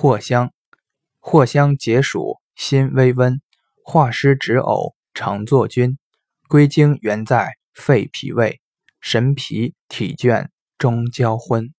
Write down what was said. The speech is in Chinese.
藿香，藿香解暑，辛微温，化湿止呕，常作君。归经原在肺、脾、胃，神疲体倦，终交昏。